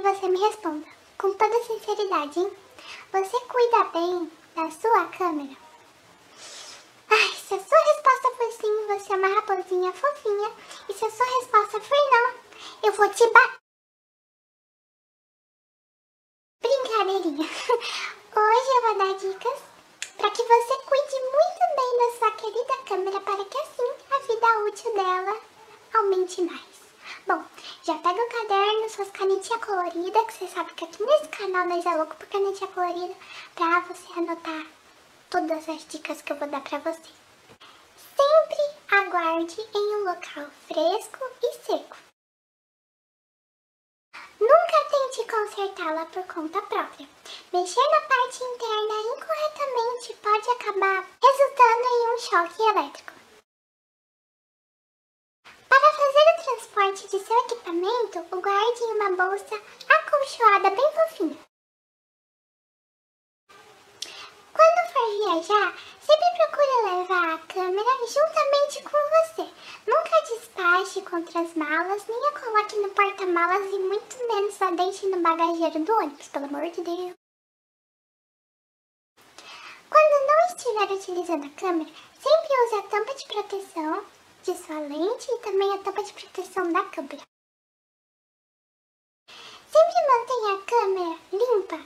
que você me responda. Com toda sinceridade, hein? Você cuida bem da sua câmera? Ai, se a sua resposta for sim, você é uma raposinha fofinha. E se a sua resposta for não, eu vou te bater. Brincadeirinha. Hoje eu vou dar dicas para que você cuide muito bem da sua querida câmera para que assim a vida útil dela aumente mais. Bom, já pega o caderno, suas canetinhas coloridas, que você sabe que aqui nesse canal nós é louco por canetinha colorida, pra você anotar todas as dicas que eu vou dar pra você. Sempre aguarde em um local fresco e seco. Nunca tente consertá-la por conta própria. Mexer na parte interna incorretamente pode acabar resultando em um choque elétrico. Para fazer transporte de seu equipamento, o guarde em uma bolsa acolchoada bem fofinha. Quando for viajar, sempre procure levar a câmera juntamente com você. Nunca despache contra as malas, nem a coloque no porta-malas e muito menos a deixe no bagageiro do ônibus, pelo amor de Deus. Quando não estiver utilizando a câmera, sempre use a tampa de proteção de sua lente e também a tampa de proteção da câmera. Sempre mantenha a câmera limpa.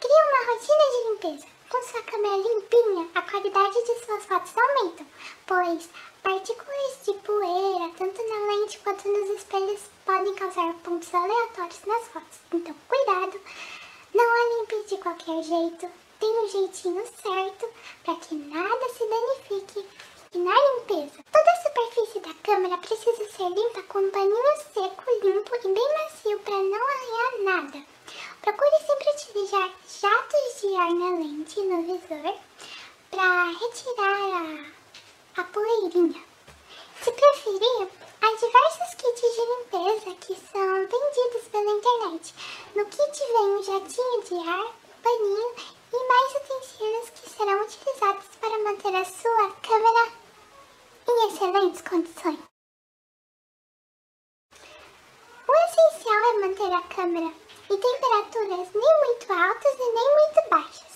Crie uma rotina de limpeza. Com sua câmera limpinha, a qualidade de suas fotos aumenta, pois partículas de poeira, tanto na lente quanto nos espelhos, podem causar pontos aleatórios nas fotos. Então, cuidado, não a limpe de qualquer jeito, tem um jeitinho certo para que nada se danifique e na limpeza. Toda a superfície da câmera precisa ser limpa com um paninho seco, limpo e bem macio para não arranhar nada. Procure sempre utilizar jatos de ar na lente e no visor para retirar a, a poeirinha. Se preferir, há diversos kits de limpeza que são vendidos pela internet. No kit vem um jatinho de ar, paninho e mais utensílios que serão utilizados para manter a sua câmera em excelentes condições. O essencial é manter a câmera em temperaturas nem muito altas e nem muito baixas.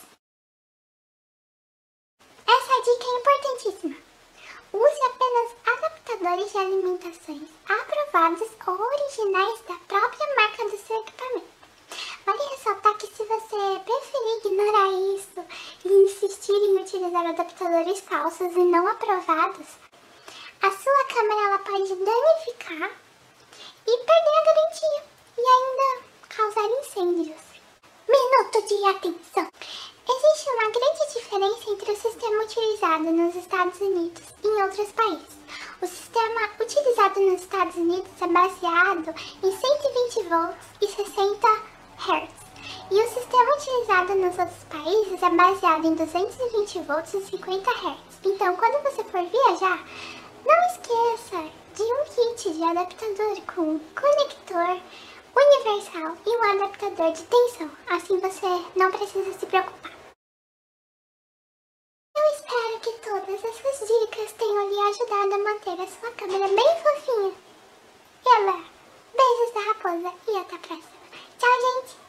Essa dica é importantíssima. Use apenas adaptadores de alimentações aprovados ou originais da própria marca do seu equipamento. Vale ressaltar que se você preferir ignorar isso e insistir em utilizar adaptadores falsos e não aprovados, a sua câmera ela pode danificar e perder a garantia e ainda causar incêndios. Minuto de atenção! Existe uma grande diferença entre o sistema utilizado nos Estados Unidos e em outros países. O sistema utilizado nos Estados Unidos é baseado em 120 volts e 60 Hz. E o sistema utilizado nos outros países é baseado em 220 volts e 50 Hz. Então, quando você for viajar, não esqueça de um kit de adaptador com conector universal e um adaptador de tensão. Assim você não precisa se preocupar. Eu espero que todas essas dicas tenham lhe ajudado a manter a sua câmera bem fofinha. Ela, beijos da raposa e até a próxima. Tchau, gente!